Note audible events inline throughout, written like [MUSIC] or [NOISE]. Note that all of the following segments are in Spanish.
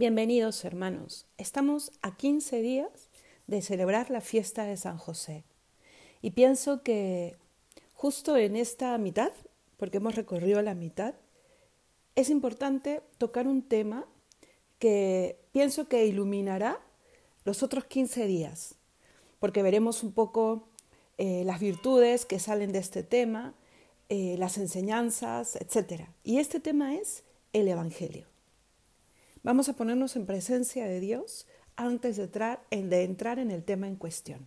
Bienvenidos hermanos. Estamos a 15 días de celebrar la fiesta de San José. Y pienso que justo en esta mitad, porque hemos recorrido la mitad, es importante tocar un tema que pienso que iluminará los otros 15 días, porque veremos un poco eh, las virtudes que salen de este tema, eh, las enseñanzas, etc. Y este tema es el Evangelio. Vamos a ponernos en presencia de Dios antes de entrar, de entrar en el tema en cuestión.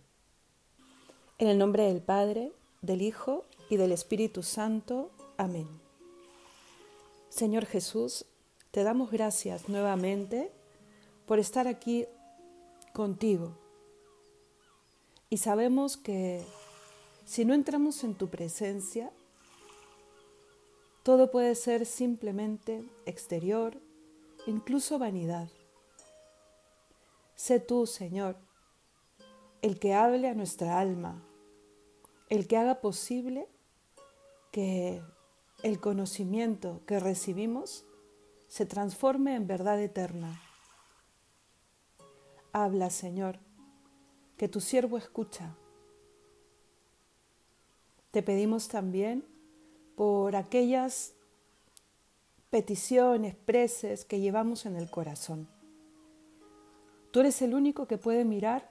En el nombre del Padre, del Hijo y del Espíritu Santo. Amén. Señor Jesús, te damos gracias nuevamente por estar aquí contigo. Y sabemos que si no entramos en tu presencia, todo puede ser simplemente exterior, incluso vanidad. Sé tú, Señor, el que hable a nuestra alma, el que haga posible que el conocimiento que recibimos se transforme en verdad eterna. Habla, Señor, que tu siervo escucha. Te pedimos también por aquellas peticiones, preces que llevamos en el corazón. Tú eres el único que puede mirar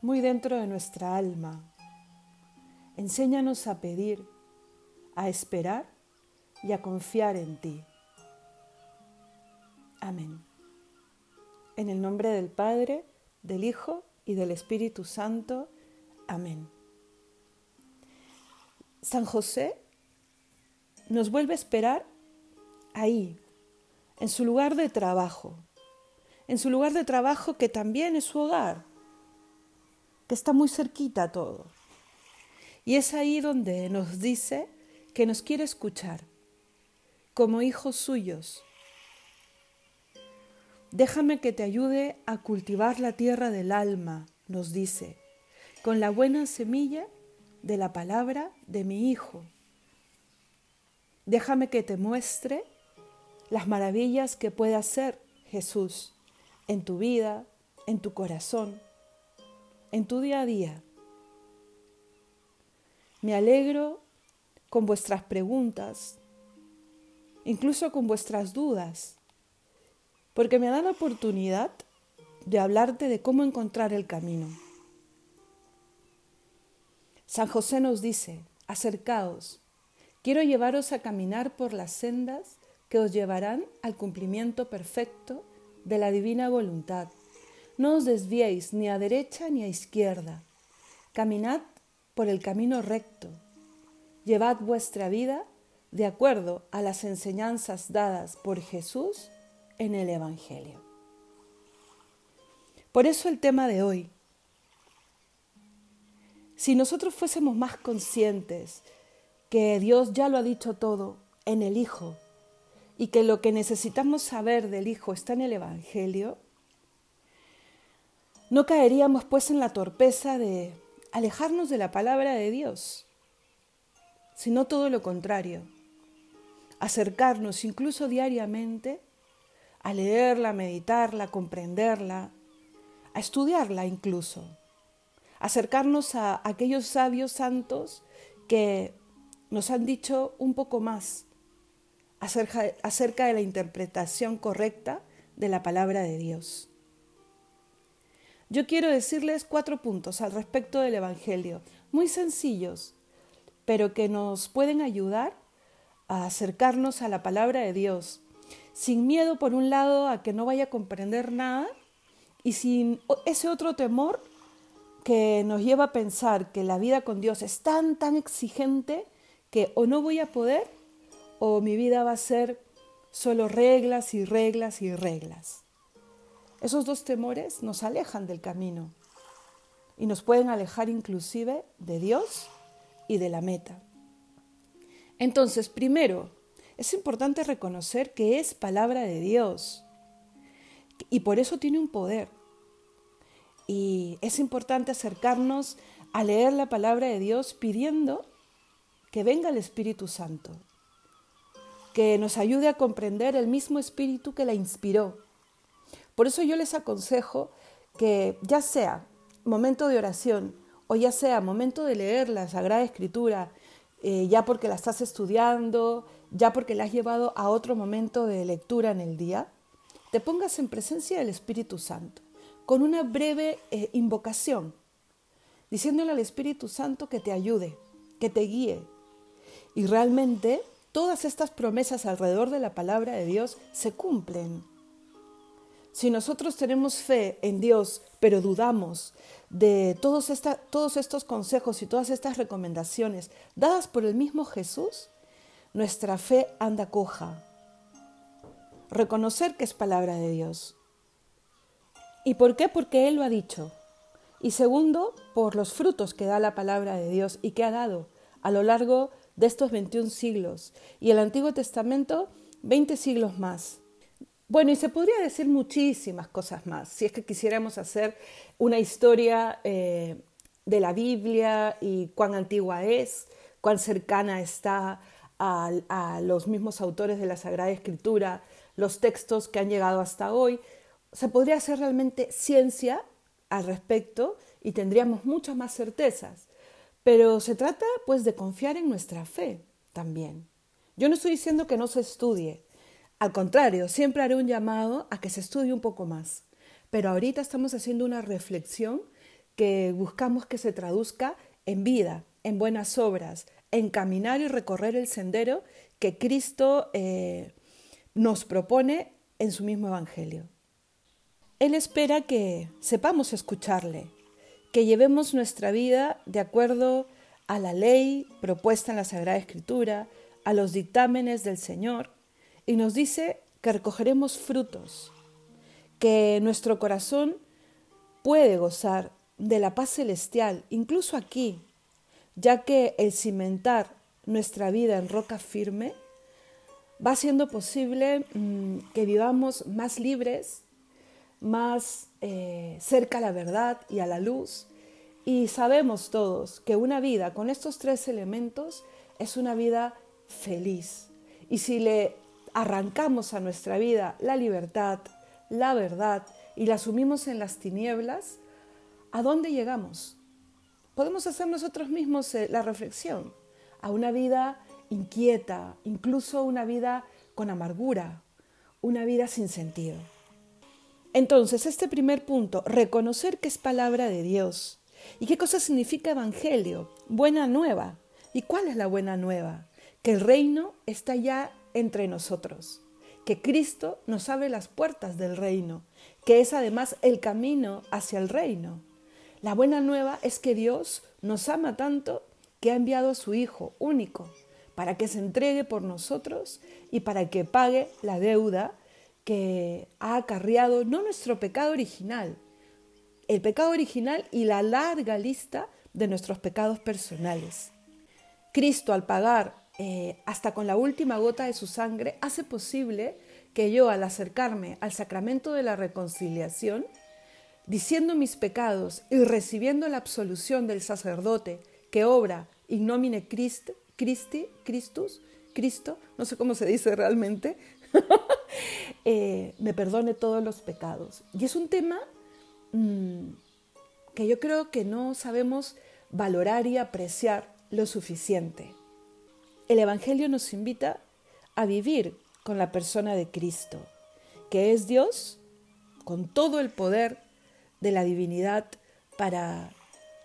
muy dentro de nuestra alma. Enséñanos a pedir, a esperar y a confiar en ti. Amén. En el nombre del Padre, del Hijo y del Espíritu Santo. Amén. San José nos vuelve a esperar ahí, en su lugar de trabajo, en su lugar de trabajo que también es su hogar, que está muy cerquita todo. Y es ahí donde nos dice que nos quiere escuchar, como hijos suyos. Déjame que te ayude a cultivar la tierra del alma, nos dice, con la buena semilla de la palabra de mi Hijo. Déjame que te muestre las maravillas que puede hacer Jesús en tu vida, en tu corazón, en tu día a día. Me alegro con vuestras preguntas, incluso con vuestras dudas, porque me da la oportunidad de hablarte de cómo encontrar el camino. San José nos dice, acercaos, quiero llevaros a caminar por las sendas que os llevarán al cumplimiento perfecto de la divina voluntad. No os desviéis ni a derecha ni a izquierda. Caminad por el camino recto. Llevad vuestra vida de acuerdo a las enseñanzas dadas por Jesús en el Evangelio. Por eso el tema de hoy. Si nosotros fuésemos más conscientes que Dios ya lo ha dicho todo en el Hijo, y que lo que necesitamos saber del Hijo está en el Evangelio, no caeríamos pues en la torpeza de alejarnos de la palabra de Dios, sino todo lo contrario, acercarnos incluso diariamente a leerla, a meditarla, a comprenderla, a estudiarla incluso, acercarnos a aquellos sabios santos que nos han dicho un poco más acerca, de la interpretación correcta de la palabra de Dios. Yo quiero decirles cuatro puntos al respecto del Evangelio, muy sencillos, pero que nos pueden ayudar a acercarnos a la palabra de Dios, sin miedo por un lado a que no vaya a comprender nada y sin ese otro temor que nos lleva a pensar que la vida con Dios es tan, tan exigente que o no voy a poder o mi vida va a ser solo reglas y reglas y reglas. Esos dos temores nos alejan del camino y nos pueden alejar inclusive de Dios y de la meta. Entonces, primero, es importante reconocer que es palabra de Dios y por eso tiene un poder. Y es importante acercarnos a leer la palabra de Dios pidiendo que venga el Espíritu Santo que nos ayude a comprender el mismo espíritu que la inspiró. Por eso yo les aconsejo que ya sea momento de oración o ya sea momento de leer la Sagrada Escritura, eh, ya porque la estás estudiando, ya porque la has llevado a otro momento de lectura en el día, te pongas en presencia del Espíritu Santo, con una breve eh, invocación, diciéndole al Espíritu Santo que te ayude, que te guíe. Y realmente todas estas promesas alrededor de la palabra de Dios se cumplen. Si nosotros tenemos fe en Dios, pero dudamos de todos, estos consejos y todas estas recomendaciones dadas por el mismo Jesús, nuestra fe anda coja. Reconocer que es palabra de Dios. ¿Y por qué? Porque Él lo ha dicho. Y segundo, por los frutos que da la palabra de Dios y que ha dado a lo largo de estos 21 siglos. Y el Antiguo Testamento, 20 siglos más. Bueno, y se podría decir muchísimas cosas más, si es que quisiéramos hacer una historia eh, de la Biblia y cuán antigua es, cuán cercana está a, los mismos autores de la Sagrada Escritura, los textos que han llegado hasta hoy. Se podría hacer realmente ciencia al respecto y tendríamos muchas más certezas. Pero se trata pues de confiar en nuestra fe también. Yo no estoy diciendo que no se estudie, al contrario, siempre haré un llamado a que se estudie un poco más. Pero ahorita estamos haciendo una reflexión que buscamos que se traduzca en vida, en buenas obras, en caminar y recorrer el sendero que Cristo eh, nos propone en su mismo Evangelio. Él espera que sepamos escucharle, que llevemos nuestra vida de acuerdo a la ley propuesta en la Sagrada Escritura, a los dictámenes del Señor, y nos dice que recogeremos frutos, que nuestro corazón puede gozar de la paz celestial, incluso aquí, ya que el cimentar nuestra vida en roca firme va siendo posible mm, que vivamos más libres, más eh, cerca a la verdad y a la luz. Y sabemos todos que una vida con estos tres elementos es una vida feliz. Y si le arrancamos a nuestra vida la libertad, la verdad y la asumimos en las tinieblas, ¿a dónde llegamos? Podemos hacer nosotros mismos eh, la reflexión a una vida inquieta, incluso una vida con amargura, una vida sin sentido. Entonces, este primer punto, reconocer que es palabra de Dios. ¿Y qué cosa significa evangelio? Buena nueva. ¿Y cuál es la buena nueva? Que el reino está ya entre nosotros, que Cristo nos abre las puertas del reino, que es además el camino hacia el reino. La buena nueva es que Dios nos ama tanto que ha enviado a su Hijo único para que se entregue por nosotros y para que pague la deuda que ha acarreado no nuestro pecado original, el pecado original y la larga lista de nuestros pecados personales. Cristo al pagar eh, hasta con la última gota de su sangre, hace posible que yo al acercarme al sacramento de la reconciliación, diciendo mis pecados y recibiendo la absolución del sacerdote que obra in nomine Christi, Christi, Christus, Cristo, no sé cómo se dice realmente, [LAUGHS] eh, me perdone todos los pecados. Y es un tema mm, que yo creo que no sabemos valorar y apreciar lo suficiente. El Evangelio nos invita a vivir con la persona de Cristo, que es Dios con todo el poder de la divinidad para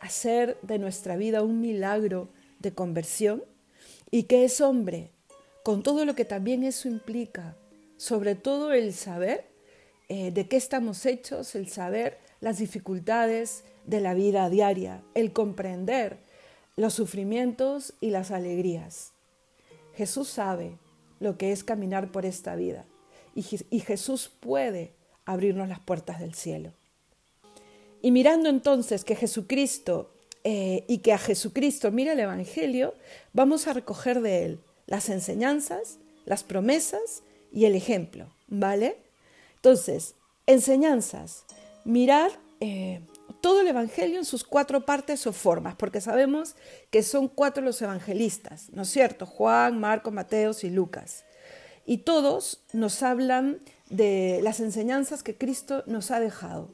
hacer de nuestra vida un milagro de conversión y que es hombre con todo lo que también eso implica, sobre todo el saber eh, de qué estamos hechos, el saber las dificultades de la vida diaria, el comprender los sufrimientos y las alegrías. Jesús sabe lo que es caminar por esta vida y, Jesús puede abrirnos las puertas del cielo. Y mirando entonces que Jesucristo eh, y que a Jesucristo mira el Evangelio, vamos a recoger de él las enseñanzas, las promesas y el ejemplo, ¿vale? Entonces, enseñanzas, mirar eh, todo el Evangelio en sus cuatro partes o formas, porque sabemos que son cuatro los evangelistas, ¿no es cierto? Juan, Marco, Mateo y Lucas. Y todos nos hablan de las enseñanzas que Cristo nos ha dejado.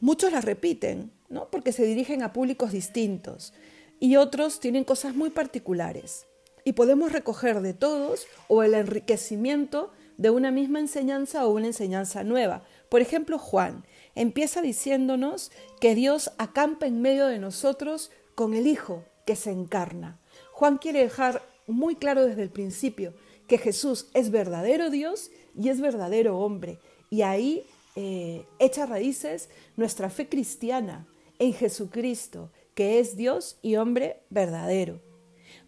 Muchos las repiten, ¿no? porque se dirigen a públicos distintos y otros tienen cosas muy particulares. Y podemos recoger de todos o el enriquecimiento de una misma enseñanza o una enseñanza nueva. Por ejemplo, Juan empieza diciéndonos que Dios acampa en medio de nosotros con el Hijo que se encarna. Juan quiere dejar muy claro desde el principio que Jesús es verdadero Dios y es verdadero hombre. Y ahí eh, echa raíces nuestra fe cristiana en Jesucristo, que es Dios y hombre verdadero.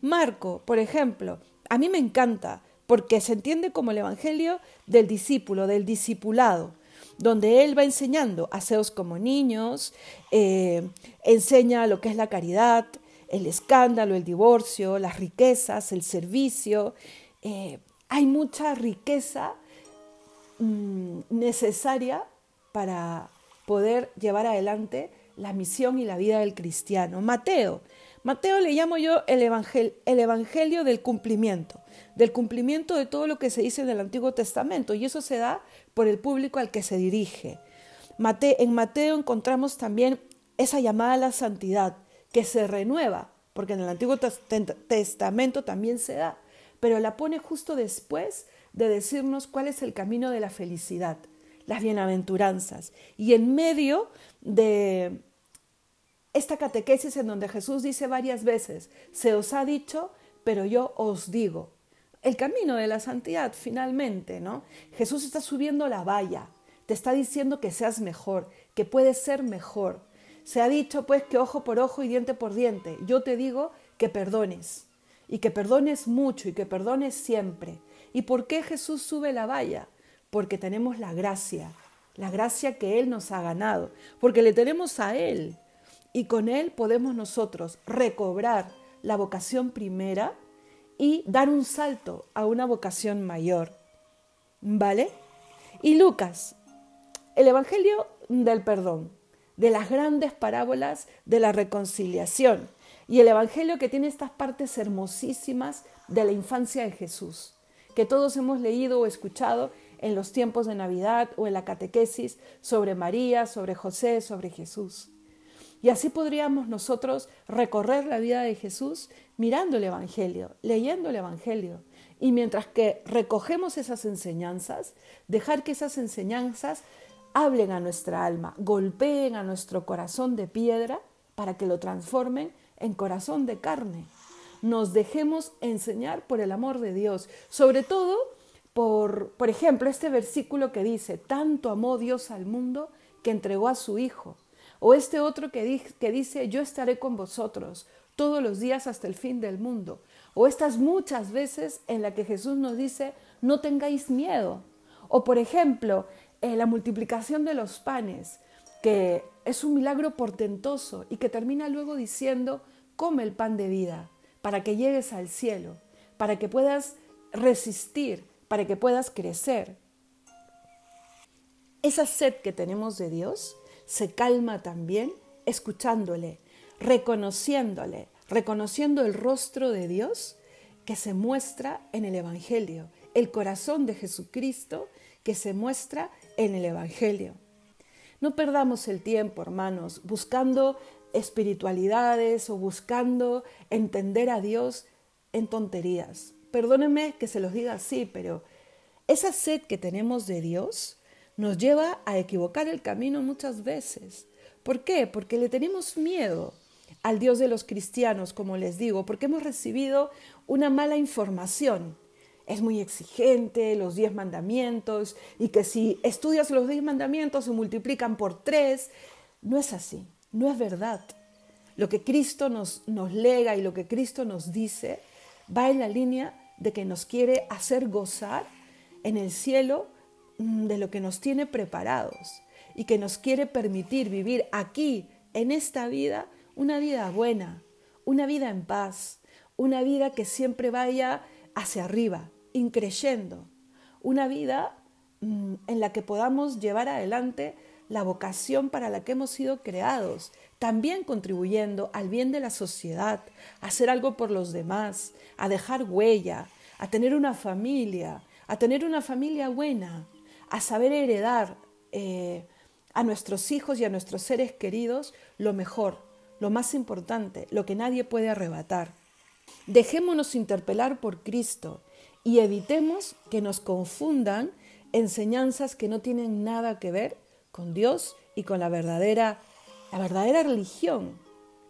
Marco, por ejemplo, a mí me encanta porque se entiende como el Evangelio del discípulo, del discipulado, donde él va enseñando aseos como niños, eh, enseña lo que es la caridad, el escándalo, el divorcio, las riquezas, el servicio. Eh, hay mucha riqueza mm, necesaria para poder llevar adelante la misión y la vida del cristiano. Mateo. Mateo le llamo yo el, el evangelio del cumplimiento, del cumplimiento de todo lo que se dice en el Antiguo Testamento, y eso se da por el público al que se dirige. en Mateo encontramos también esa llamada a la santidad, que se renueva, porque en el Antiguo Testamento también se da, pero la pone justo después de decirnos cuál es el camino de la felicidad, las bienaventuranzas. Y en medio de esta catequesis en donde Jesús dice varias veces, se os ha dicho, pero yo os digo. El camino de la santidad, finalmente, ¿no? Jesús está subiendo la valla, te está diciendo que seas mejor, que puedes ser mejor. Se ha dicho pues que ojo por ojo y diente por diente. Yo te digo que perdones y que perdones mucho y que perdones siempre. ¿Y por qué Jesús sube la valla? Porque tenemos la gracia, la gracia que Él nos ha ganado, porque le tenemos a Él y con Él podemos nosotros recobrar la vocación primera y dar un salto a una vocación mayor. ¿Vale? Y Lucas, el Evangelio del perdón, de las grandes parábolas de la reconciliación y el Evangelio que tiene estas partes hermosísimas de la infancia de Jesús, que todos hemos leído o escuchado en los tiempos de Navidad o en la catequesis sobre María, sobre José, sobre Jesús. Y así podríamos nosotros recorrer la vida de Jesús mirando el Evangelio, leyendo el Evangelio. Y mientras que recogemos esas enseñanzas, dejar que esas enseñanzas hablen a nuestra alma, golpeen a nuestro corazón de piedra para que lo transformen en corazón de carne. Nos dejemos enseñar por el amor de Dios, sobre todo por, por ejemplo, este versículo que dice, tanto amó Dios al mundo que entregó a su Hijo. O este otro que, que dice, yo estaré con vosotros todos los días hasta el fin del mundo. O estas muchas veces en la que Jesús nos dice, no tengáis miedo. O por ejemplo, eh, la multiplicación de los panes, que es un milagro portentoso y que termina luego diciendo, come el pan de vida para que llegues al cielo, para que puedas resistir, para que puedas crecer. Esa sed que tenemos de Dios se calma también escuchándole, reconociéndole, reconociendo el rostro de Dios que se muestra en el Evangelio, el corazón de Jesucristo que se muestra en el Evangelio. No perdamos el tiempo, hermanos, buscando espiritualidades o buscando entender a Dios en tonterías. Perdónenme que se los diga así, pero esa sed que tenemos de Dios nos lleva a equivocar el camino muchas veces. ¿Por qué? Porque le tenemos miedo al Dios de los cristianos, como les digo, porque hemos recibido una mala información. Es muy exigente, los diez mandamientos, y que si estudias los diez mandamientos se multiplican por tres. No es así, no es verdad. Lo que Cristo nos, nos lega y lo que Cristo nos dice va en la línea de que nos quiere hacer gozar en el cielo de lo que nos tiene preparados y que nos quiere permitir vivir aquí, en esta vida, una vida buena, una vida en paz, una vida que siempre vaya hacia arriba, increyendo, una vida mm, en la que podamos llevar adelante la vocación para la que hemos sido creados, también contribuyendo al bien de la sociedad, a hacer algo por los demás, a dejar huella, a tener una familia, a tener una familia buena, a saber heredar eh, a nuestros hijos y a nuestros seres queridos lo mejor, lo más importante, lo que nadie puede arrebatar. Dejémonos interpelar por Cristo y evitemos que nos confundan enseñanzas que no tienen nada que ver con Dios y con la verdadera, la verdadera religión.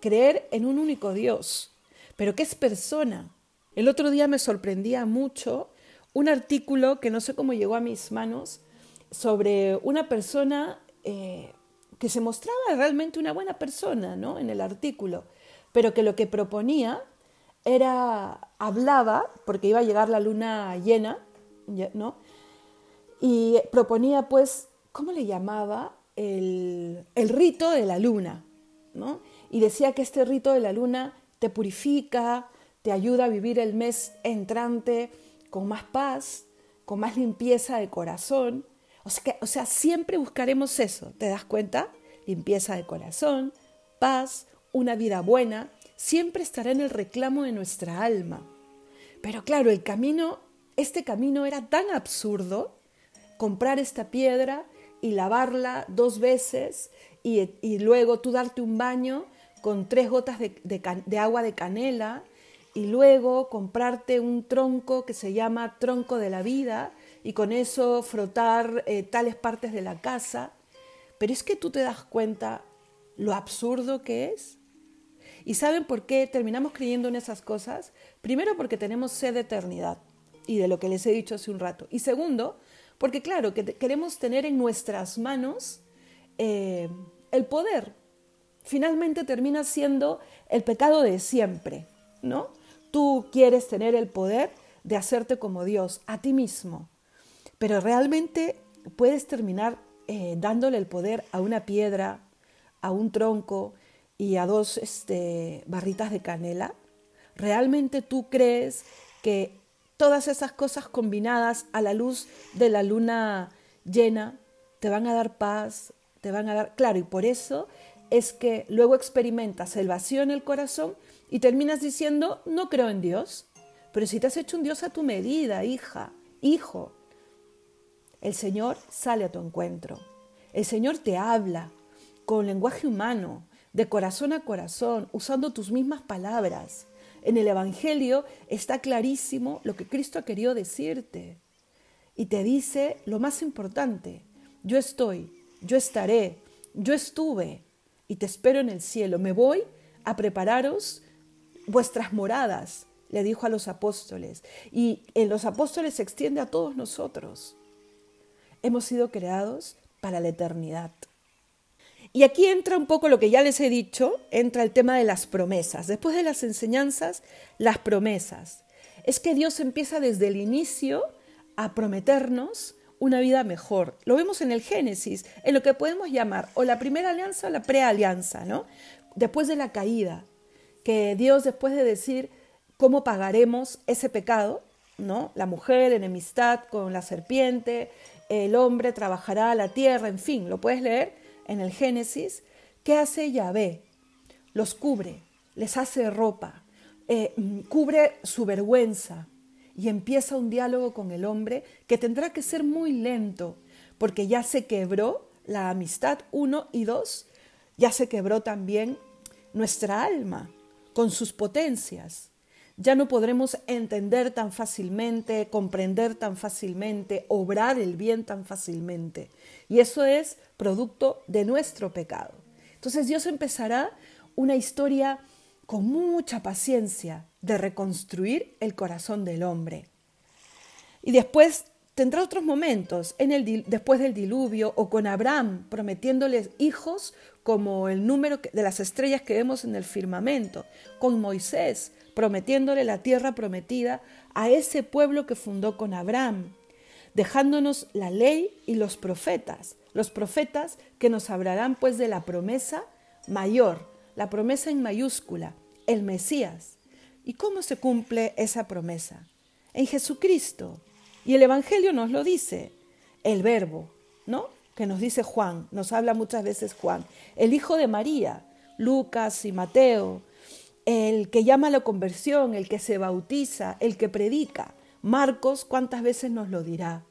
Creer en un único Dios, pero que es persona. El otro día me sorprendía mucho un artículo que no sé cómo llegó a mis manos sobre una persona eh, que se mostraba realmente una buena persona ¿no? en el artículo, pero que lo que proponía era, hablaba, porque iba a llegar la luna llena, ¿no? y proponía pues, ¿cómo le llamaba? El, el rito de la luna, ¿no? Y decía que este rito de la luna te purifica, te ayuda a vivir el mes entrante con más paz, con más limpieza de corazón. O sea, siempre buscaremos eso, ¿te das cuenta? Limpieza de corazón, paz, una vida buena, siempre estará en el reclamo de nuestra alma. Pero claro, el camino, este camino era tan absurdo, comprar esta piedra y lavarla dos veces y, luego tú darte un baño con tres gotas de, agua de canela y luego comprarte un tronco que se llama tronco de la vida y con eso frotar eh, tales partes de la casa. Pero es que tú te das cuenta lo absurdo que es. ¿Y saben por qué terminamos creyendo en esas cosas? Primero porque tenemos sed de eternidad y de lo que les he dicho hace un rato. Y segundo, porque claro, que queremos tener en nuestras manos eh, el poder. Finalmente termina siendo el pecado de siempre, ¿no? Tú quieres tener el poder de hacerte como Dios, a ti mismo. Pero realmente puedes terminar eh, dándole el poder a una piedra, a un tronco, y a dos este, barritas de canela? ¿Realmente tú crees que todas esas cosas combinadas a la luz de la luna llena te van a dar paz, te van a dar... Claro, y por eso es que luego experimentas el vacío en el corazón y terminas diciendo, no creo en Dios. Pero si te has hecho un Dios a tu medida, hija, hijo, el Señor sale a tu encuentro. El Señor te habla con lenguaje humano, de corazón a corazón, usando tus mismas palabras. En el Evangelio está clarísimo lo que Cristo ha querido decirte. Y te dice lo más importante, yo estoy, yo estaré, yo estuve y te espero en el cielo. Me voy a prepararos vuestras moradas, le dijo a los apóstoles. Y en los apóstoles se extiende a todos nosotros. Hemos sido creados para la eternidad. Y aquí entra un poco lo que ya les he dicho, entra el tema de las promesas. Después de las enseñanzas, las promesas. Es que Dios empieza desde el inicio a prometernos una vida mejor. Lo vemos en el Génesis, en lo que podemos llamar o la primera alianza o la prealianza, ¿no? Después de la caída, que Dios después de decir cómo pagaremos ese pecado, ¿no? La mujer, enemistad con la serpiente, el hombre trabajará la tierra, en fin, lo puedes leer en el Génesis, ¿qué hace Yahvé? Los cubre, les hace ropa, eh, cubre su vergüenza y empieza un diálogo con el hombre que tendrá que ser muy lento porque ya se quebró la amistad, uno y dos, ya se quebró también nuestra alma con sus potencias ya no podremos entender tan fácilmente, comprender tan fácilmente, obrar el bien tan fácilmente. Y eso es producto de nuestro pecado. Entonces Dios empezará una historia con mucha paciencia de reconstruir el corazón del hombre. Y después tendrá otros momentos, en el, después del diluvio o con Abraham prometiéndoles hijos como el número de las estrellas que vemos en el firmamento, con Moisés prometiéndole la tierra prometida a ese pueblo que fundó con Abraham, dejándonos la ley y los profetas, los profetas que nos hablarán pues de la promesa mayor, la promesa en mayúscula, el Mesías. ¿Y cómo se cumple esa promesa? En Jesucristo. Y el Evangelio nos lo dice, el verbo, ¿no? Que nos dice Juan, nos habla muchas veces Juan, el hijo de María, Lucas y Mateo, el que llama a la conversión, el que se bautiza, el que predica. Marcos, ¿cuántas veces nos lo dirá?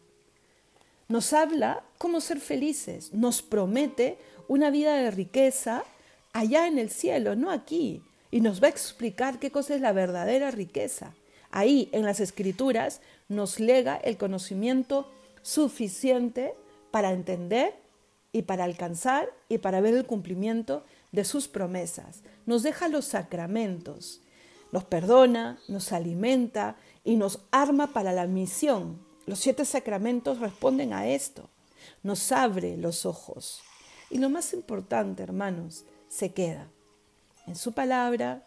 Nos habla cómo ser felices, nos promete una vida de riqueza allá en el cielo, no aquí, y nos va a explicar qué cosa es la verdadera riqueza. Ahí, en las escrituras, nos lega el conocimiento suficiente para entender y para alcanzar y para ver el cumplimiento de sus promesas. Nos deja los sacramentos, nos perdona, nos alimenta y nos arma para la misión. Los siete sacramentos responden a esto. Nos abre los ojos. Y lo más importante, hermanos, se queda en su palabra,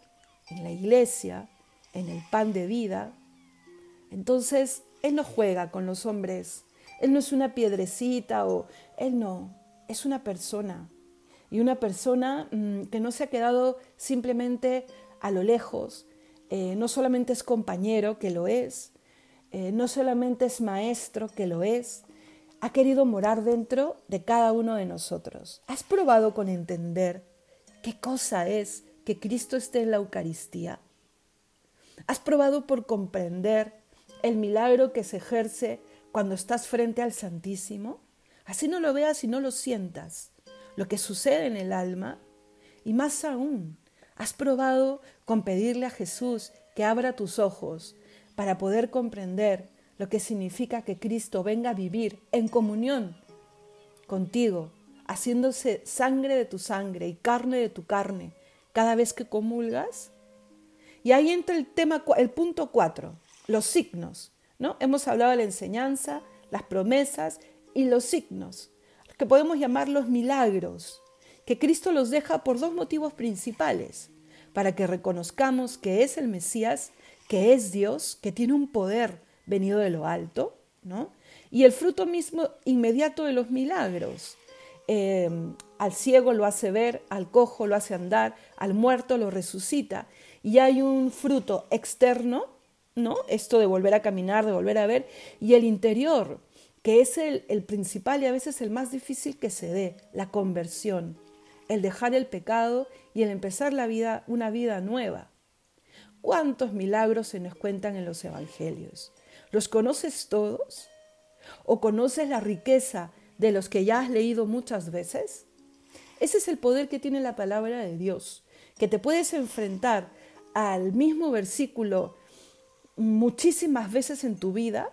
en la iglesia, en el pan de vida. Entonces, Él no juega con los hombres. Él no es una piedrecita o Él no, es una persona. Y una persona mm, que no se ha quedado simplemente a lo lejos, eh, no solamente es compañero, que lo es, eh, no solamente es maestro, que lo es, ha querido morar dentro de cada uno de nosotros. ¿Has probado con entender qué cosa es que Cristo esté en la Eucaristía? ¿Has probado por comprender el milagro que se ejerce cuando estás frente al Santísimo? Así no lo veas y no lo sientas, lo que sucede en el alma. Y más aún, has probado con pedirle a Jesús que abra tus ojos para poder comprender lo que significa que Cristo venga a vivir en comunión contigo, haciéndose sangre de tu sangre y carne de tu carne cada vez que comulgas. Y ahí entra el tema, el punto cuatro, los signos. ¿no? Hemos hablado de la enseñanza, las promesas y los signos, que podemos llamar los milagros, que Cristo los deja por dos motivos principales, para que reconozcamos que es el Mesías, que es Dios, que tiene un poder venido de lo alto, ¿no? Y el fruto mismo inmediato de los milagros. Eh, al ciego lo hace ver, al cojo lo hace andar, al muerto lo resucita. Y hay un fruto externo, Esto de volver a caminar, de volver a ver, y el interior, que es el, el principal y a veces el más difícil que se dé, la conversión, el dejar el pecado y el empezar la vida, una vida nueva. ¿Cuántos milagros se nos cuentan en los evangelios? ¿Los conoces todos? ¿O conoces la riqueza de los que ya has leído muchas veces? Ese es el poder que tiene la palabra de Dios, que te puedes enfrentar al mismo versículo muchísimas veces en tu vida,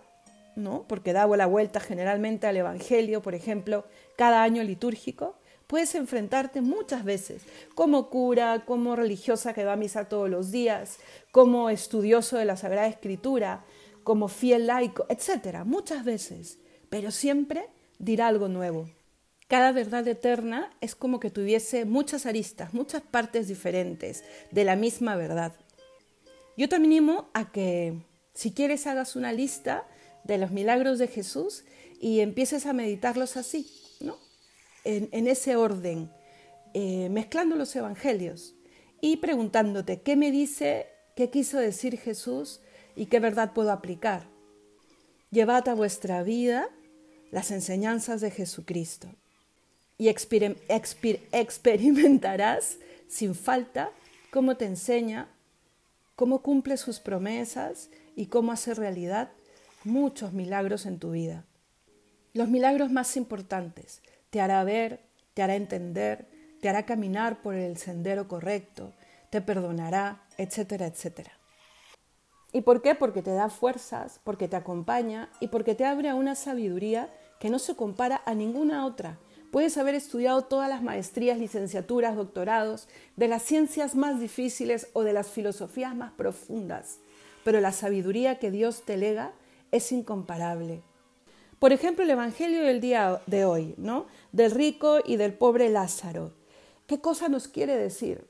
¿no? Porque da la vuelta generalmente al Evangelio, por ejemplo, cada año litúrgico, puedes enfrentarte muchas veces como cura, como religiosa que va a misa todos los días, como estudioso de la Sagrada Escritura, como fiel laico, etcétera, muchas veces, pero siempre dirá algo nuevo. Cada verdad eterna es como que tuviese muchas aristas, muchas partes diferentes de la misma verdad. Yo te animo a que, si quieres, hagas una lista de los milagros de Jesús y empieces a meditarlos así, ¿no? En, ese orden, eh, mezclando los evangelios y preguntándote qué me dice, qué quiso decir Jesús y qué verdad puedo aplicar. Llevad a vuestra vida las enseñanzas de Jesucristo y experimentarás sin falta cómo te enseña, cómo cumple sus promesas y cómo hace realidad muchos milagros en tu vida. Los milagros más importantes te hará ver, te hará entender, te hará caminar por el sendero correcto, te perdonará, etcétera, etcétera. ¿Y por qué? Porque te da fuerzas, porque te acompaña y porque te abre a una sabiduría que no se compara a ninguna otra. Puedes haber estudiado todas las maestrías, licenciaturas, doctorados, de las ciencias más difíciles o de las filosofías más profundas, pero la sabiduría que Dios te lega es incomparable. Por ejemplo, el Evangelio del día de hoy, ¿no? Del rico y del pobre Lázaro. ¿Qué cosa nos quiere decir?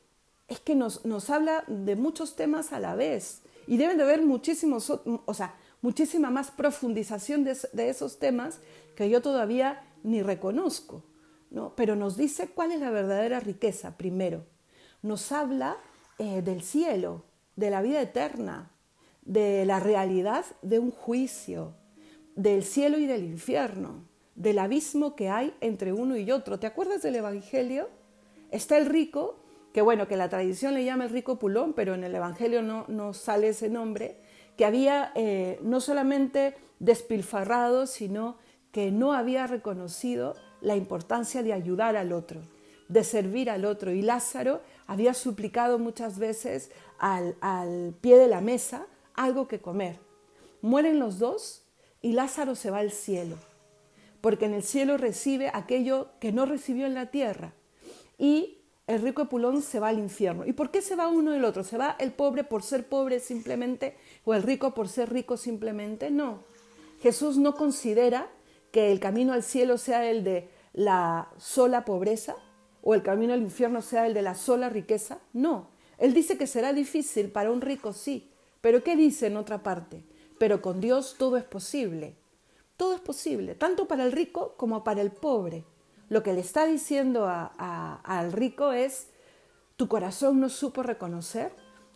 Es que nos, nos habla de muchos temas a la vez. Y deben de haber muchísimos, o sea, muchísima más profundización de, esos temas que yo todavía ni reconozco, ¿no? Pero nos dice cuál es la verdadera riqueza primero. Nos habla eh, del cielo, de la vida eterna, de la realidad de un juicio, del cielo y del infierno, del abismo que hay entre uno y otro. ¿Te acuerdas del Evangelio? Está el rico que bueno, que la tradición le llama el rico Pulón, pero en el Evangelio no, no sale ese nombre, que había eh, no solamente despilfarrado, sino que no había reconocido la importancia de ayudar al otro, de servir al otro. Y Lázaro había suplicado muchas veces al, al pie de la mesa algo que comer. Mueren los dos y Lázaro se va al cielo, porque en el cielo recibe aquello que no recibió en la tierra. Y el rico Epulón se va al infierno. ¿Y por qué se va uno del otro? ¿Se va el pobre por ser pobre simplemente o el rico por ser rico simplemente? No. Jesús no considera que el camino al cielo sea el de la sola pobreza o el camino al infierno sea el de la sola riqueza. No. Él dice que será difícil para un rico, sí. Pero ¿qué dice en otra parte? Pero con Dios todo es posible. Todo es posible, tanto para el rico como para el pobre lo que le está diciendo al rico es, tu corazón no supo reconocer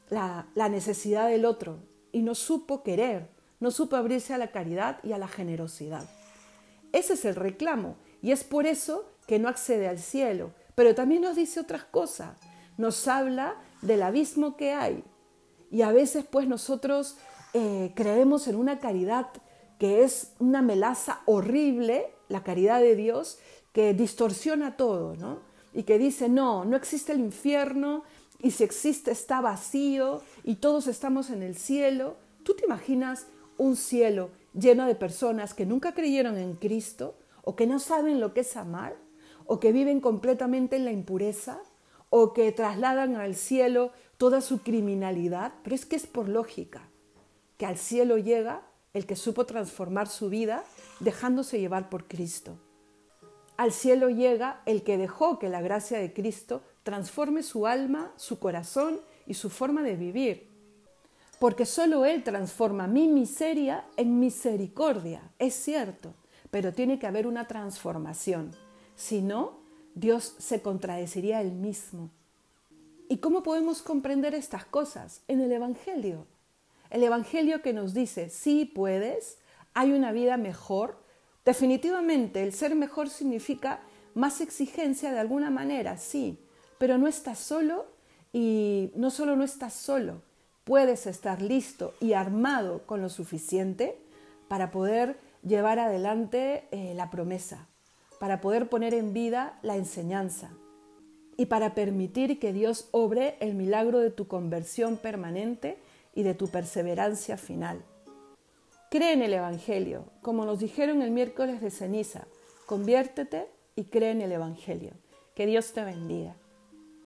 la, la necesidad del otro y no supo querer, no supo abrirse a la caridad y a la generosidad. Ese es el reclamo y es por eso que no accede al cielo. Pero también nos dice otras cosas. Nos habla del abismo que hay. Y a veces pues nosotros eh, creemos en una caridad que es una melaza horrible, la caridad de Dios, que distorsiona todo, ¿no? Y que dice, no, no existe el infierno y si existe está vacío y todos estamos en el cielo. ¿Tú te imaginas un cielo lleno de personas que nunca creyeron en Cristo o que no saben lo que es amar o que viven completamente en la impureza o que trasladan al cielo toda su criminalidad? Pero es que es por lógica que al cielo llega el que supo transformar su vida dejándose llevar por Cristo. Al cielo llega el que dejó que la gracia de Cristo transforme su alma, su corazón y su forma de vivir. Porque solo Él transforma mi miseria en misericordia, es cierto, pero tiene que haber una transformación. Si no, Dios se contradeciría Él mismo. ¿Y cómo podemos comprender estas cosas? En el Evangelio. El Evangelio que nos dice, sí puedes, hay una vida mejor, Definitivamente, el ser mejor significa más exigencia de alguna manera, sí, pero no estás solo y no solo no estás solo, puedes estar listo y armado con lo suficiente para poder llevar adelante eh, la promesa, para poder poner en vida la enseñanza y para permitir que Dios obre el milagro de tu conversión permanente y de tu perseverancia final. Cree en el Evangelio, como nos dijeron el miércoles de ceniza. Conviértete y cree en el Evangelio. Que Dios te bendiga.